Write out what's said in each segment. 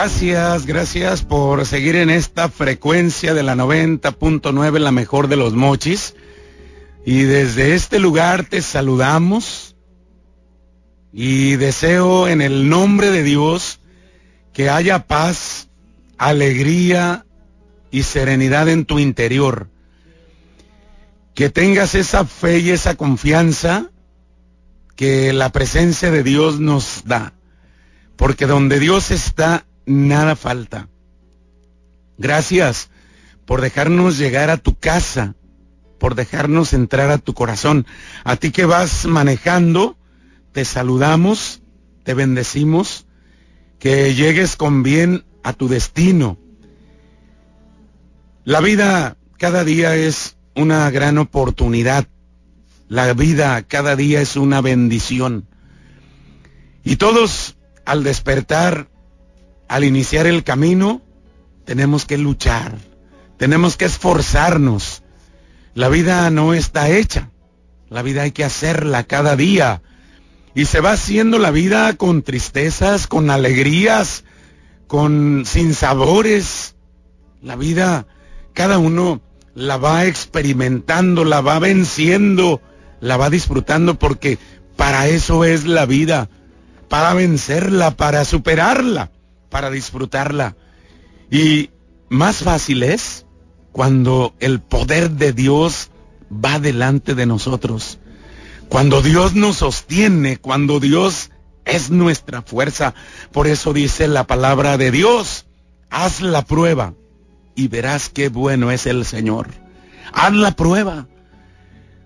Gracias, gracias por seguir en esta frecuencia de la 90.9, la mejor de los mochis. Y desde este lugar te saludamos y deseo en el nombre de Dios que haya paz, alegría y serenidad en tu interior. Que tengas esa fe y esa confianza que la presencia de Dios nos da. Porque donde Dios está, nada falta. Gracias por dejarnos llegar a tu casa, por dejarnos entrar a tu corazón. A ti que vas manejando, te saludamos, te bendecimos, que llegues con bien a tu destino. La vida cada día es una gran oportunidad. La vida cada día es una bendición. Y todos al despertar, al iniciar el camino, tenemos que luchar, tenemos que esforzarnos. La vida no está hecha, la vida hay que hacerla cada día. Y se va haciendo la vida con tristezas, con alegrías, con sinsabores. La vida, cada uno la va experimentando, la va venciendo, la va disfrutando porque para eso es la vida, para vencerla, para superarla, para disfrutarla. Y más fácil es cuando el poder de Dios va delante de nosotros. Cuando Dios nos sostiene, cuando Dios es nuestra fuerza. Por eso dice la palabra de Dios, haz la prueba y verás qué bueno es el Señor. Haz la prueba.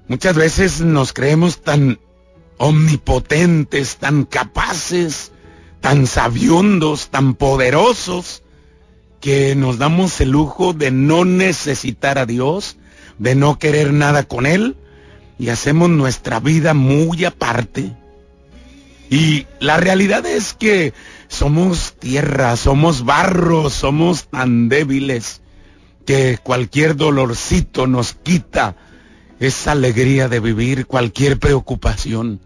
Muchas veces nos creemos tan omnipotentes, tan capaces, tan sabiondos, tan poderosos, que nos damos el lujo de no necesitar a Dios, de no querer nada con Él, y hacemos nuestra vida muy aparte. Y la realidad es que somos tierra, somos barro, somos tan débiles que cualquier dolorcito nos quita esa alegría de vivir, cualquier preocupación.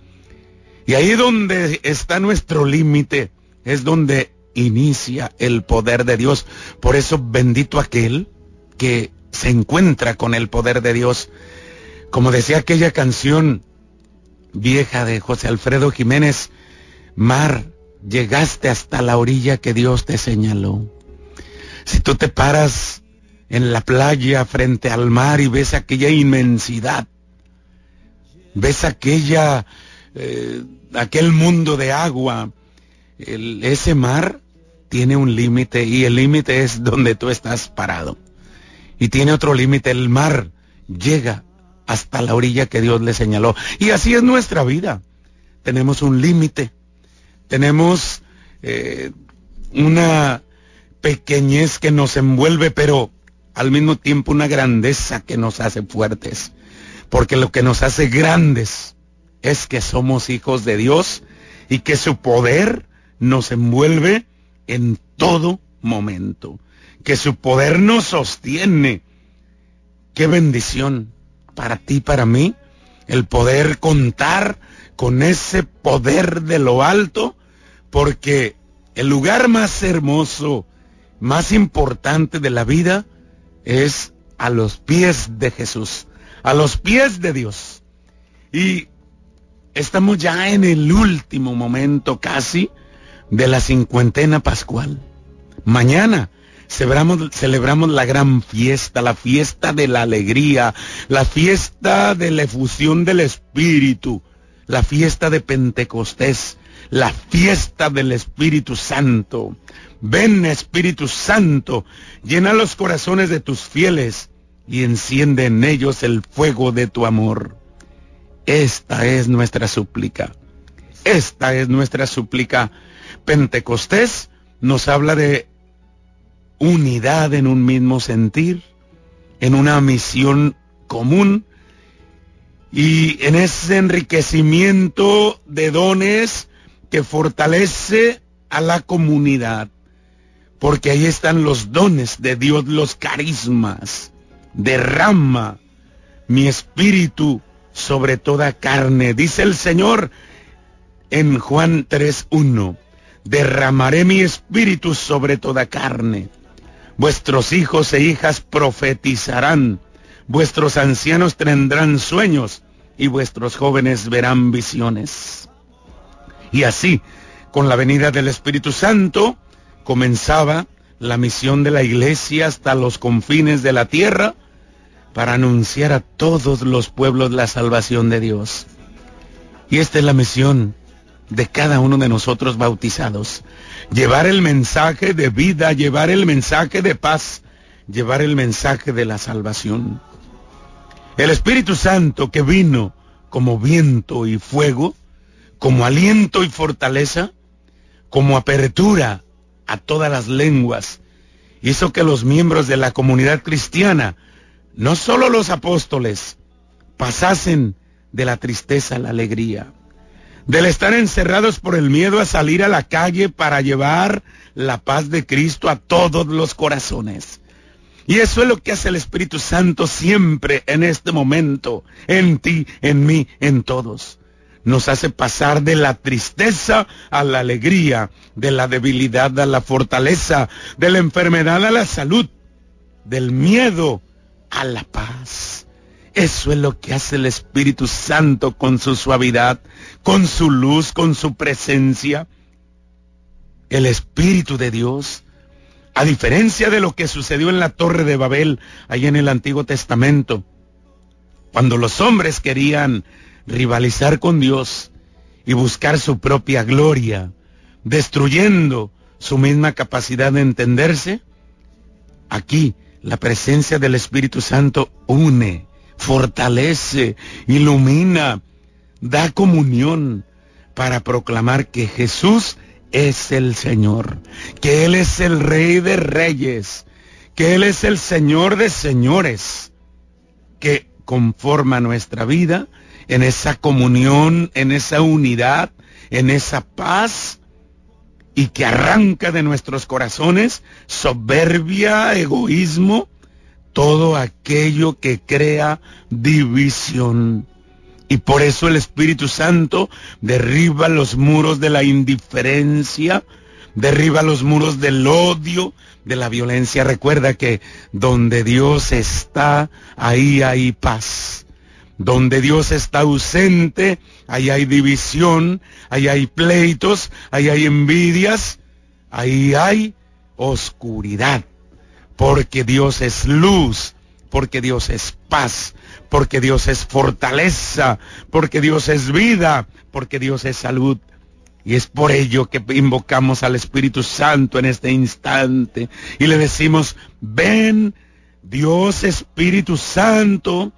Y ahí donde está nuestro límite, es donde inicia el poder de Dios. Por eso bendito aquel que se encuentra con el poder de Dios. Como decía aquella canción vieja de José Alfredo Jiménez, Mar, llegaste hasta la orilla que Dios te señaló. Si tú te paras en la playa frente al mar y ves aquella inmensidad, ves aquella, eh, aquel mundo de agua, ese mar tiene un límite y el límite es donde tú estás parado. Y tiene otro límite, el mar llega hasta la orilla que Dios le señaló. Y así es nuestra vida. Tenemos un límite, tenemos eh, una pequeñez que nos envuelve, pero al mismo tiempo una grandeza que nos hace fuertes. Porque lo que nos hace grandes es que somos hijos de Dios y que su poder nos envuelve en todo momento. Que su poder nos sostiene. Qué bendición para ti, para mí, el poder contar con ese poder de lo alto, porque el lugar más hermoso, más importante de la vida, es a los pies de Jesús, a los pies de Dios. Y estamos ya en el último momento casi de la cincuentena pascual. Mañana celebramos, la gran fiesta, la fiesta de la alegría, la fiesta de la efusión del Espíritu, la fiesta de Pentecostés, la fiesta del Espíritu Santo. Ven Espíritu Santo, llena los corazones de tus fieles y enciende en ellos el fuego de tu amor. Esta es nuestra súplica. Esta es nuestra súplica. Pentecostés nos habla de unidad en un mismo sentir, en una misión común y en ese enriquecimiento de dones que fortalece a la comunidad porque ahí están los dones de Dios, los carismas. Derrama mi espíritu sobre toda carne, dice el Señor en Juan 3.1. derramaré mi espíritu sobre toda carne. Vuestros hijos e hijas profetizarán, vuestros ancianos tendrán sueños y vuestros jóvenes verán visiones. Y así, con la venida del Espíritu Santo, comenzaba la misión de la iglesia hasta los confines de la tierra para anunciar a todos los pueblos la salvación de Dios. Y esta es la misión de cada uno de nosotros bautizados. Llevar el mensaje de vida, llevar el mensaje de paz, llevar el mensaje de la salvación. El Espíritu Santo que vino como viento y fuego, como aliento y fortaleza, como apertura a todas las lenguas, hizo que los miembros de la comunidad cristiana, no solo los apóstoles, pasasen de la tristeza a la alegría del estar encerrados por el miedo a salir a la calle para llevar la paz de Cristo a todos los corazones. Y eso es lo que hace el Espíritu Santo siempre en este momento, en ti, en mí, en todos. Nos hace pasar de la tristeza a la alegría, de la debilidad a la fortaleza, de la enfermedad a la salud, del miedo a la paz. Eso es lo que hace el Espíritu Santo con su suavidad, con su luz, con su presencia. El Espíritu de Dios, a diferencia de lo que sucedió en la Torre de Babel, ahí en el Antiguo Testamento, cuando los hombres querían rivalizar con Dios y buscar su propia gloria, destruyendo su misma capacidad de entenderse, aquí la presencia del Espíritu Santo une, fortalece, ilumina, da comunión para proclamar que Jesús es el Señor, que Él es el Rey de Reyes, que Él es el Señor de Señores, que conforma nuestra vida en esa comunión, en esa unidad, en esa paz y que arranca de nuestros corazones soberbia, egoísmo, todo aquello que crea división. Y por eso el Espíritu Santo derriba los muros de la indiferencia, derriba los muros del odio, de la violencia. Recuerda que donde Dios está, ahí hay paz. Donde Dios está ausente, ahí hay división, ahí hay pleitos, ahí hay envidias, ahí hay oscuridad porque Dios es luz, porque Dios es paz, porque Dios es fortaleza, porque Dios es vida, porque Dios es salud. Y es por ello que invocamos al Espíritu Santo en este instante y le decimos, ven Dios Espíritu Santo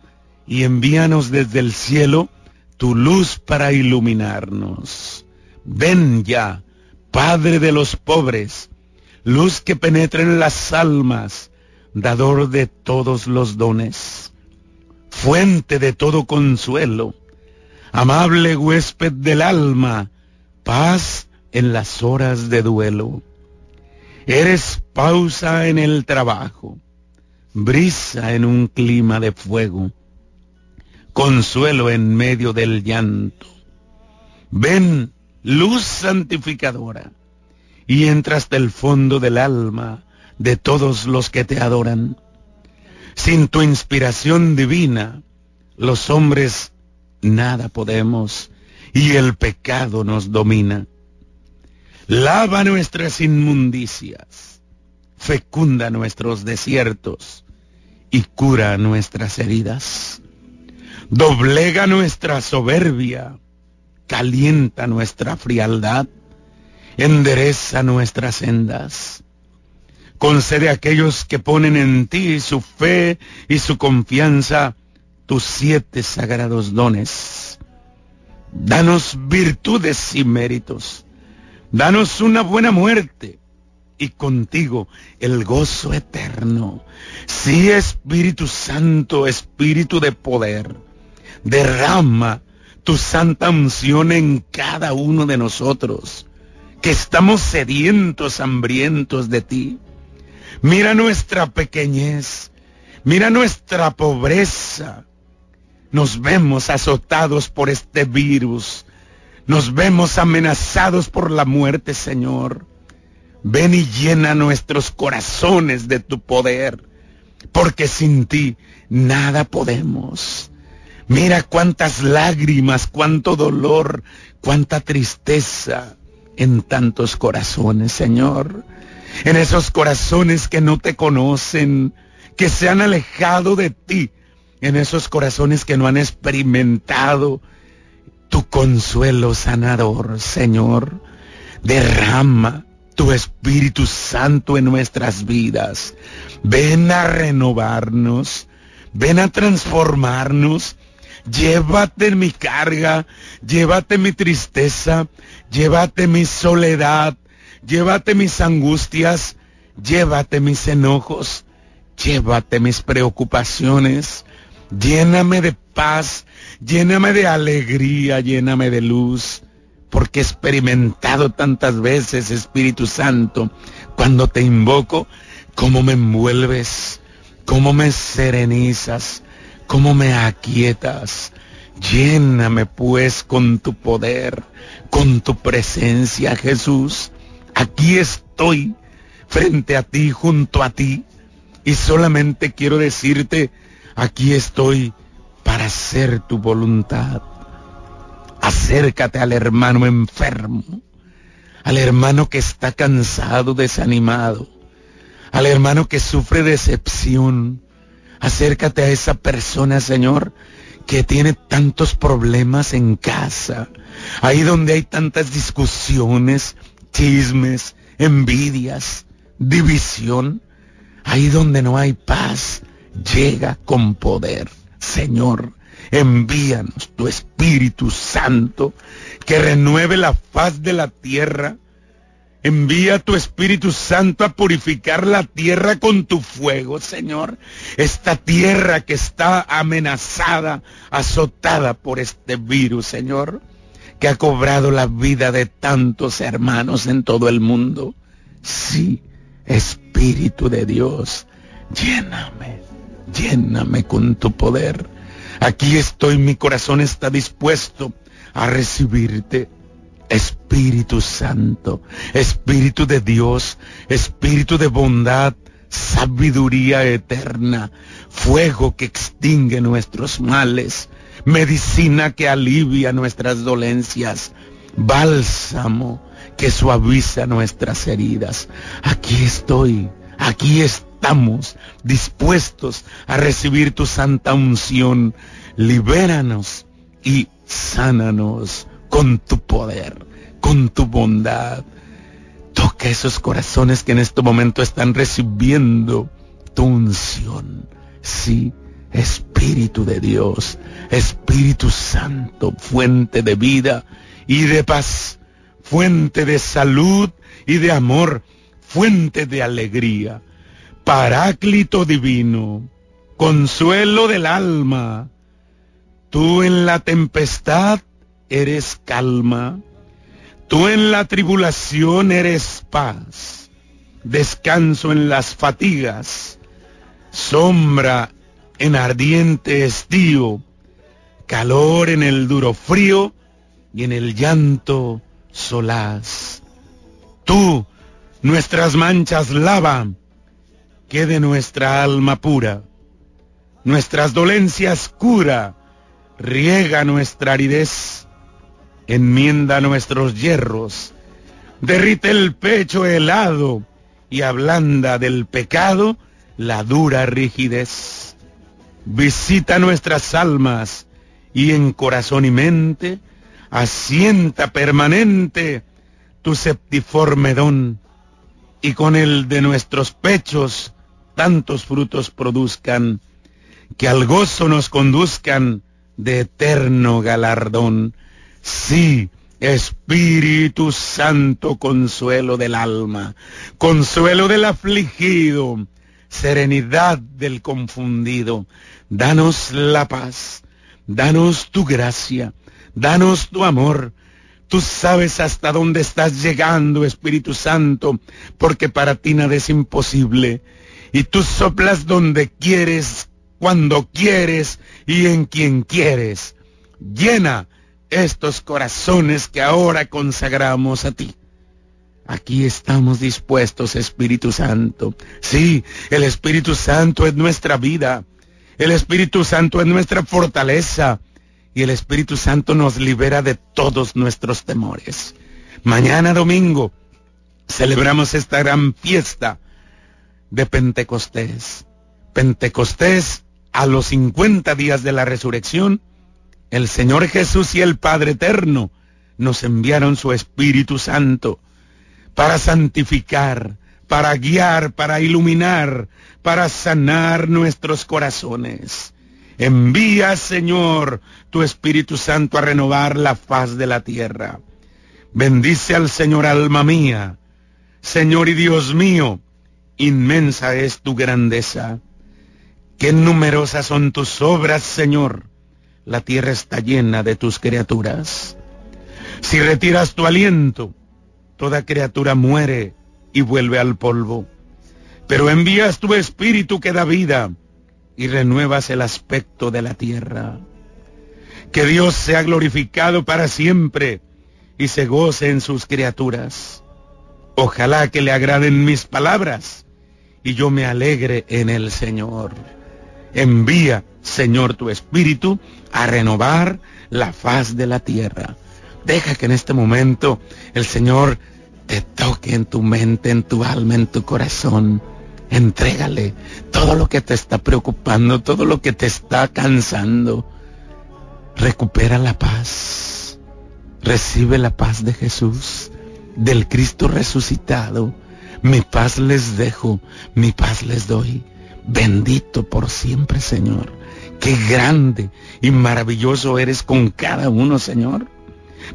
y envíanos desde el cielo tu luz para iluminarnos. Ven ya, Padre de los pobres, luz que penetra en las almas, dador de todos los dones, fuente de todo consuelo, amable huésped del alma, paz en las horas de duelo. Eres pausa en el trabajo, brisa en un clima de fuego, consuelo en medio del llanto. Ven, luz santificadora y entra hasta el fondo del alma de todos los que te adoran. Sin tu inspiración divina, los hombres nada podemos y el pecado nos domina. Lava nuestras inmundicias, fecunda nuestros desiertos y cura nuestras heridas. Doblega nuestra soberbia, calienta nuestra frialdad endereza nuestras sendas. Concede a aquellos que ponen en ti su fe y su confianza tus siete sagrados dones. Danos virtudes y méritos. Danos una buena muerte y contigo el gozo eterno. Sí, Espíritu Santo, Espíritu de poder, derrama tu santa unción en cada uno de nosotros que estamos sedientos, hambrientos de ti. Mira nuestra pequeñez, mira nuestra pobreza. Nos vemos azotados por este virus. nos vemos amenazados por la muerte, Señor. Ven y llena nuestros corazones de tu poder, porque sin ti nada podemos. Mira cuántas lágrimas, cuánto dolor, cuánta tristeza en tantos corazones, Señor. En esos corazones que no te conocen, que se han alejado de ti, en esos corazones que no han experimentado tu consuelo sanador, Señor. Derrama tu Espíritu Santo en nuestras vidas. Ven a renovarnos, ven a transformarnos Llévate mi carga, llévate mi tristeza, llévate mi soledad, llévate mis angustias, llévate mis enojos, llévate mis preocupaciones, lléname de paz, lléname de alegría, lléname de luz, porque he experimentado tantas veces, Espíritu Santo, cuando te invoco, cómo me envuelves, cómo me serenizas, cómo me aquietas. Lléname pues con tu poder, con tu presencia, Jesús. Aquí estoy frente a ti, junto a ti. Y solamente quiero decirte, aquí estoy para hacer tu voluntad. Acércate al hermano enfermo, al hermano que está cansado, desanimado, al hermano que sufre decepción, Acércate a esa persona, Señor, que tiene tantos problemas en casa. Ahí donde hay tantas discusiones, chismes, envidias, división. Ahí donde no hay paz, llega con poder. Señor, envíanos tu Espíritu Santo que renueve la faz de la tierra Envía tu Espíritu Santo a purificar la tierra con tu fuego, Señor. Esta tierra que está amenazada, azotada por este virus, Señor, que ha cobrado la vida de tantos hermanos en todo el mundo. Sí, Espíritu de Dios, lléname, lléname con tu poder. Aquí estoy, mi corazón está dispuesto a recibirte. Espíritu Santo, Espíritu de Dios, Espíritu de bondad, sabiduría eterna, fuego que extingue nuestros males, medicina que alivia nuestras dolencias, bálsamo que suaviza nuestras heridas. Aquí estoy, aquí estamos dispuestos a recibir tu santa unción. Libéranos y sánanos con tu poder, con tu bondad. Toca esos corazones que en este momento están recibiendo tu unción. Sí, Espíritu de Dios, Espíritu Santo, fuente de vida y de paz, fuente de salud y de amor, fuente de alegría, paráclito divino, consuelo del alma. Tú en la tempestad eres calma, tú en la tribulación eres paz, descanso en las fatigas, sombra en ardiente estío, calor en el duro frío y en el llanto solaz. Tú nuestras manchas lava, quede nuestra alma pura, nuestras dolencias cura, riega nuestra aridez enmienda nuestros hierros, derrite el pecho helado y ablanda del pecado la dura rigidez. Visita nuestras almas y en corazón y mente asienta permanente tu septiforme don y con el de nuestros pechos tantos frutos produzcan que al gozo nos conduzcan de eterno galardón. Sí, Espíritu Santo, consuelo del alma, consuelo del afligido, serenidad del confundido. Danos la paz, danos tu gracia, danos tu amor. Tú sabes hasta dónde estás llegando, Espíritu Santo, porque para ti nada es imposible. Y tú soplas donde quieres, cuando quieres y en quien quieres. Llena estos corazones que ahora consagramos a ti. Aquí estamos dispuestos, Espíritu Santo. Sí, el Espíritu Santo es nuestra vida. El Espíritu Santo es nuestra fortaleza. Y el Espíritu Santo nos libera de todos nuestros temores. Mañana domingo celebramos esta gran fiesta de Pentecostés. Pentecostés a los 50 días de la resurrección el Señor Jesús y el Padre Eterno nos enviaron su Espíritu Santo para santificar, para guiar, para iluminar, para sanar nuestros corazones. Envía, Señor, tu Espíritu Santo a renovar la faz de la tierra. Bendice al Señor, alma mía. Señor y Dios mío, inmensa es tu grandeza. Qué numerosas son tus obras, Señor la tierra está llena de tus criaturas. Si retiras tu aliento, toda criatura muere y vuelve al polvo. Pero envías tu espíritu que da vida y renuevas el aspecto de la tierra. Que Dios sea glorificado para siempre y se goce en sus criaturas. Ojalá que le agraden mis palabras y yo me alegre en el Señor. Envía, Señor, tu espíritu a renovar la faz de la tierra. Deja que en este momento el Señor te toque en tu mente, en tu alma, en tu corazón. Entrégale todo lo que te está preocupando, todo lo que te está cansando. Recupera la paz. Recibe la paz de Jesús, del Cristo resucitado. Mi paz les dejo, mi paz les doy. Bendito por siempre, Señor. Qué grande y maravilloso eres con cada uno, Señor.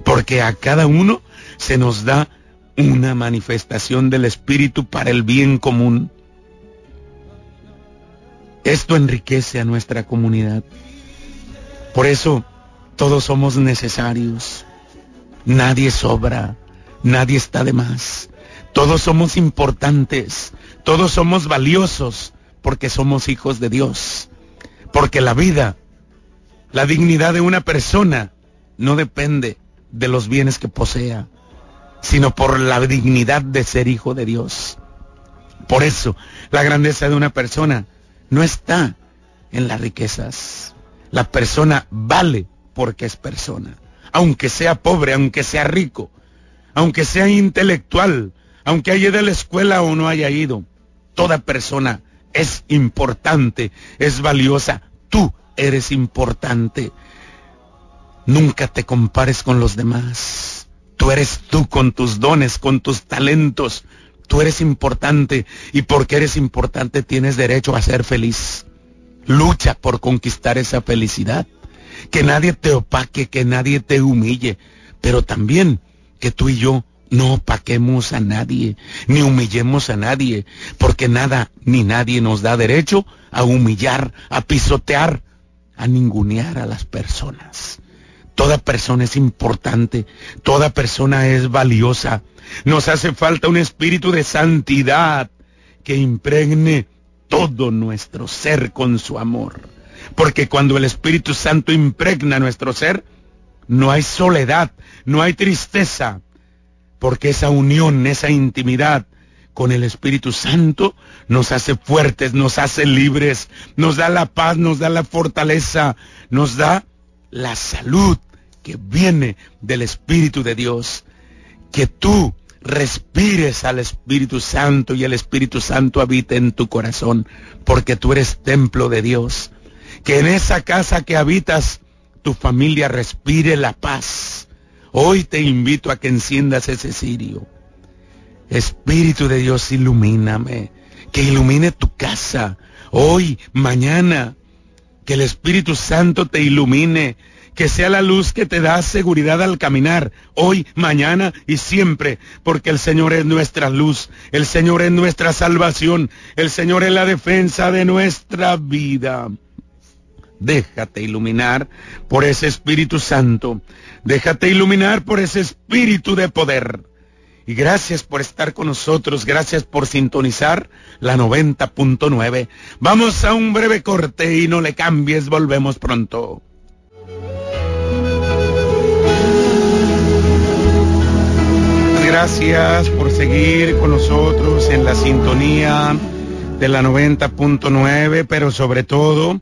Porque a cada uno se nos da una manifestación del Espíritu para el bien común. Esto enriquece a nuestra comunidad. Por eso todos somos necesarios. Nadie sobra, nadie está de más. Todos somos importantes, todos somos valiosos porque somos hijos de Dios. Porque la vida, la dignidad de una persona no depende de los bienes que posea, sino por la dignidad de ser hijo de Dios. Por eso, la grandeza de una persona no está en las riquezas. La persona vale porque es persona. Aunque sea pobre, aunque sea rico, aunque sea intelectual, aunque haya ido a la escuela o no haya ido, toda persona es importante, es valiosa. Tú eres importante. Nunca te compares con los demás. Tú eres tú con tus dones, con tus talentos. Tú eres importante y porque eres importante tienes derecho a ser feliz. Lucha por conquistar esa felicidad. Que nadie te opaque, que nadie te humille, pero también que tú y yo no opaquemos a nadie, ni humillemos a nadie, porque nada ni nadie nos da derecho a humillar, a pisotear, a ningunear a las personas. Toda persona es importante, toda persona es valiosa. Nos hace falta un espíritu de santidad que impregne todo nuestro ser con su amor. Porque cuando el Espíritu Santo impregna nuestro ser, no hay soledad, no hay tristeza, porque esa unión, esa intimidad con el Espíritu Santo nos hace fuertes, nos hace libres, nos da la paz, nos da la fortaleza, nos da la salud que viene del Espíritu de Dios. Que tú respires al Espíritu Santo y el Espíritu Santo habite en tu corazón, porque tú eres templo de Dios. Que en esa casa que habitas, tu familia respire la paz Hoy te invito a que enciendas ese cirio. Espíritu de Dios, ilumíname. Que ilumine tu casa. Hoy, mañana. Que el Espíritu Santo te ilumine. Que sea la luz que te da seguridad al caminar. Hoy, mañana y siempre. Porque el Señor es nuestra luz. El Señor es nuestra salvación. El Señor es la defensa de nuestra vida. Déjate iluminar por ese Espíritu Santo. Déjate iluminar por ese Espíritu de poder. Y gracias por estar con nosotros, gracias por sintonizar la 90.9. Vamos a un breve corte y no le cambies, volvemos pronto. Gracias por seguir con nosotros en la sintonía de la 90.9, pero sobre todo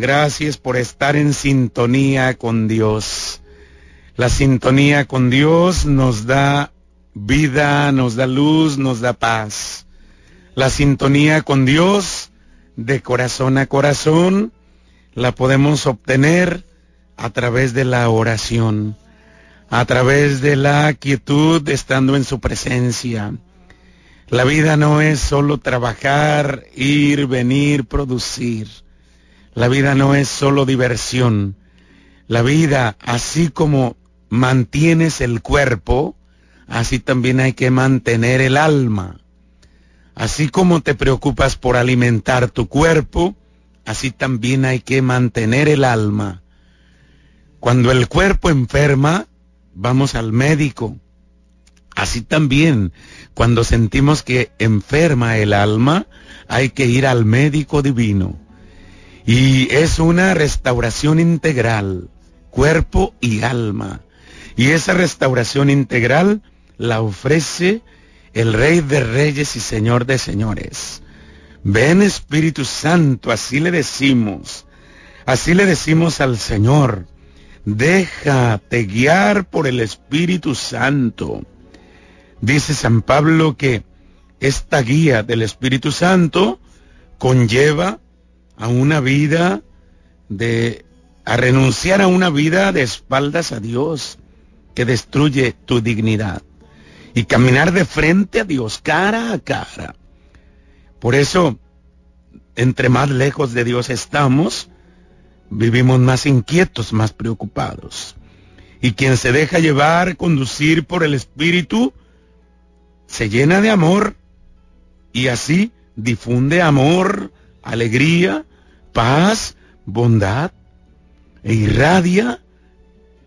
gracias por estar en sintonía con Dios. La sintonía con Dios nos da vida, nos da luz, nos da paz. La sintonía con Dios de corazón a corazón la podemos obtener a través de la oración a través de la quietud estando en su presencia. La vida no es solo trabajar, ir, venir, producir. La vida no es solo diversión. La vida, así como mantienes el cuerpo, así también hay que mantener el alma. Así como te preocupas por alimentar tu cuerpo, así también hay que mantener el alma. Cuando el cuerpo enferma, vamos al médico. Así también, cuando sentimos que enferma el alma, hay que ir al médico divino. Y es una restauración integral, cuerpo y alma. Y esa restauración integral la ofrece el Rey de Reyes y Señor de Señores. Ven Espíritu Santo, así le decimos. Así le decimos al Señor. Déjate guiar por el Espíritu Santo. Dice San Pablo que esta guía del Espíritu Santo conlleva a una vida de a renunciar a una vida de espaldas a Dios que destruye tu dignidad y caminar de frente a Dios cara a cara. Por eso, entre más lejos de Dios estamos, vivimos más inquietos, más preocupados. Y quien se deja llevar, conducir por el Espíritu, se llena de amor y así difunde amor, alegría, paz, bondad e irradia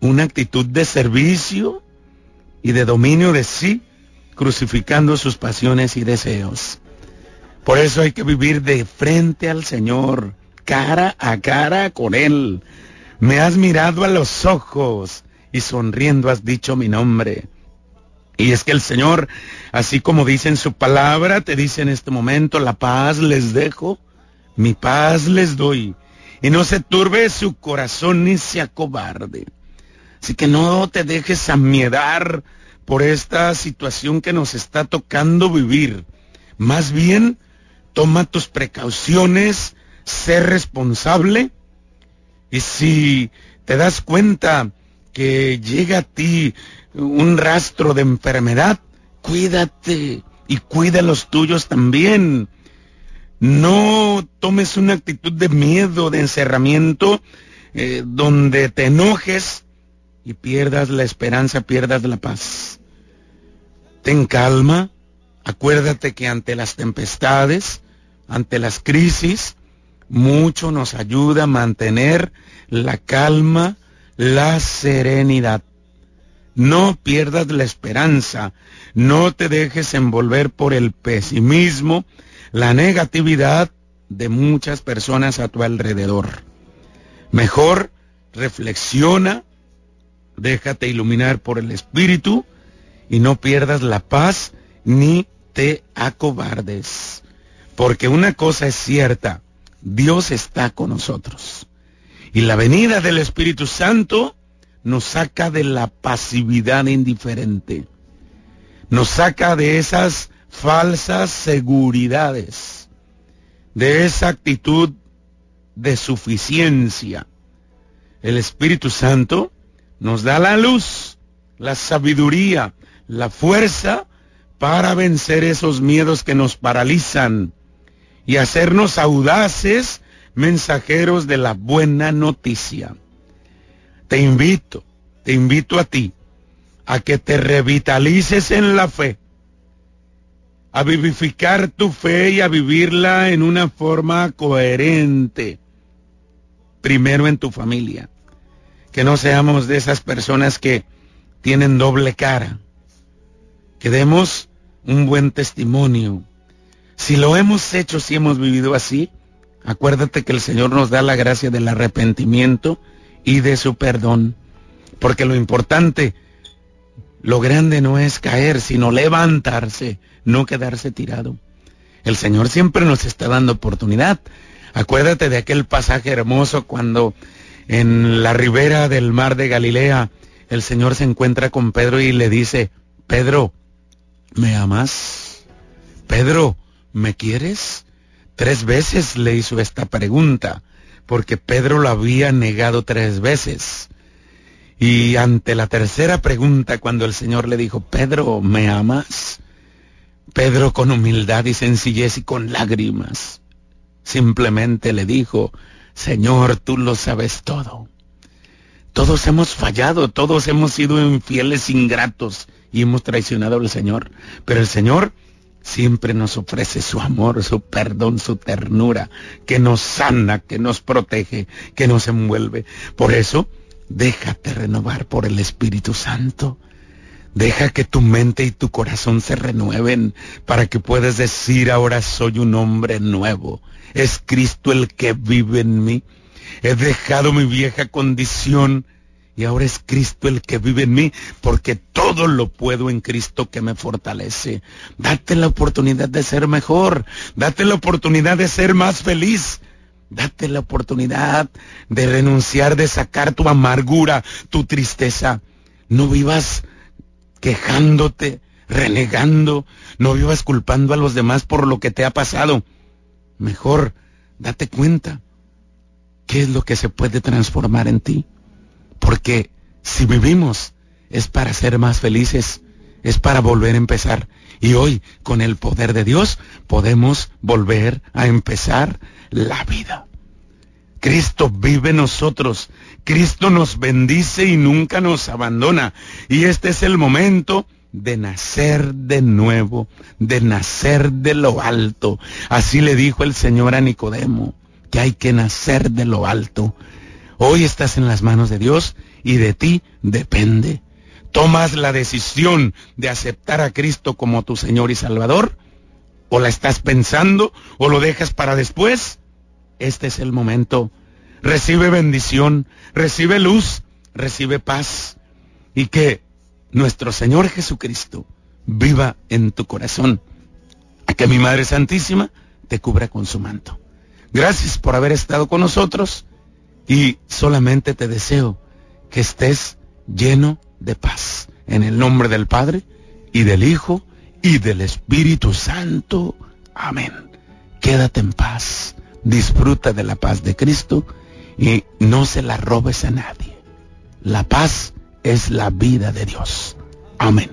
una actitud de servicio y de dominio de sí, crucificando sus pasiones y deseos. Por eso hay que vivir de frente al Señor, cara a cara con Él. Me has mirado a los ojos y sonriendo has dicho mi nombre. Y es que el Señor, así como dice en su palabra, te dice en este momento, la paz les dejo, mi paz les doy. Y no se turbe su corazón ni se acobarde. Así que no te dejes amiedar por esta situación que nos está tocando vivir. Más bien, toma tus precauciones, ser responsable. Y si te das cuenta que llega a ti un rastro de enfermedad, cuídate y cuida a los tuyos también. No tomes una actitud de miedo, de encerramiento, eh, donde te enojes y pierdas la esperanza, pierdas la paz. Ten calma, acuérdate que ante las tempestades, ante las crisis, mucho nos ayuda a mantener la calma, la serenidad. No pierdas la esperanza, no te dejes envolver por el pesimismo, la negatividad de muchas personas a tu alrededor. Mejor reflexiona, déjate iluminar por el Espíritu y no pierdas la paz ni te acobardes. Porque una cosa es cierta, Dios está con nosotros. Y la venida del Espíritu Santo nos saca de la pasividad indiferente. Nos saca de esas falsas seguridades, de esa actitud de suficiencia. El Espíritu Santo nos da la luz, la sabiduría, la fuerza para vencer esos miedos que nos paralizan y hacernos audaces mensajeros de la buena noticia. Te invito, te invito a ti, a que te revitalices en la fe, a vivificar tu fe y a vivirla en una forma coherente, primero en tu familia, que no seamos de esas personas que tienen doble cara, que demos un buen testimonio, si lo hemos hecho, si hemos vivido así, acuérdate que el Señor nos da la gracia del arrepentimiento y de su perdón. Porque lo importante lo grande no es caer, sino levantarse, no quedarse tirado. El Señor siempre nos está dando oportunidad. Acuérdate de aquel pasaje hermoso cuando en la ribera del mar de Galilea el Señor se encuentra con Pedro y le dice, Pedro, ¿me amas? Pedro, ¿me quieres? Tres veces le hizo esta pregunta, porque Pedro lo había negado tres veces. Y ante la tercera pregunta, cuando el Señor le dijo, Pedro, ¿me amas? Pedro con humildad y sencillez y con lágrimas, simplemente le dijo, Señor, tú lo sabes todo. Todos hemos fallado, todos hemos sido infieles, ingratos y hemos traicionado al Señor. Pero el Señor siempre nos ofrece su amor, su perdón, su ternura, que nos sana, que nos protege, que nos envuelve. Por eso, déjate renovar por el Espíritu Santo. Deja que tu mente y tu corazón se renueven para que puedas decir ahora soy un hombre nuevo. Es Cristo el que vive en mí. He dejado mi vieja condición y ahora es Cristo el que vive en mí porque todo lo puedo en Cristo que me fortalece. Date la oportunidad de ser mejor. Date la oportunidad de ser más feliz. Date la oportunidad de renunciar, de sacar tu amargura, tu tristeza. No vivas quejándote, renegando, no vivas culpando a los demás por lo que te ha pasado. Mejor, date cuenta qué es lo que se puede transformar en ti. Porque si vivimos es para ser más felices, es para volver a empezar. Y hoy, con el poder de Dios, podemos volver a empezar la vida. Cristo vive en nosotros. Cristo nos bendice y nunca nos abandona. Y este es el momento de nacer de nuevo, de nacer de lo alto. Así le dijo el Señor a Nicodemo, que hay que nacer de lo alto. Hoy estás en las manos de Dios y de ti depende. ¿Tomas la decisión de aceptar a Cristo como tu Señor y Salvador? ¿O la estás pensando o lo dejas para después? este es el momento. Recibe bendición, recibe luz, recibe paz y que nuestro Señor Jesucristo viva en tu corazón. A que mi Madre Santísima te cubra con su manto. Gracias por haber estado con nosotros y solamente te deseo que estés lleno de paz. En el nombre del Padre y del Hijo y del Espíritu Santo. Amén. Quédate en paz disfruta de la paz de Cristo y no se la robes a nadie. La paz es la vida de Dios. Amén.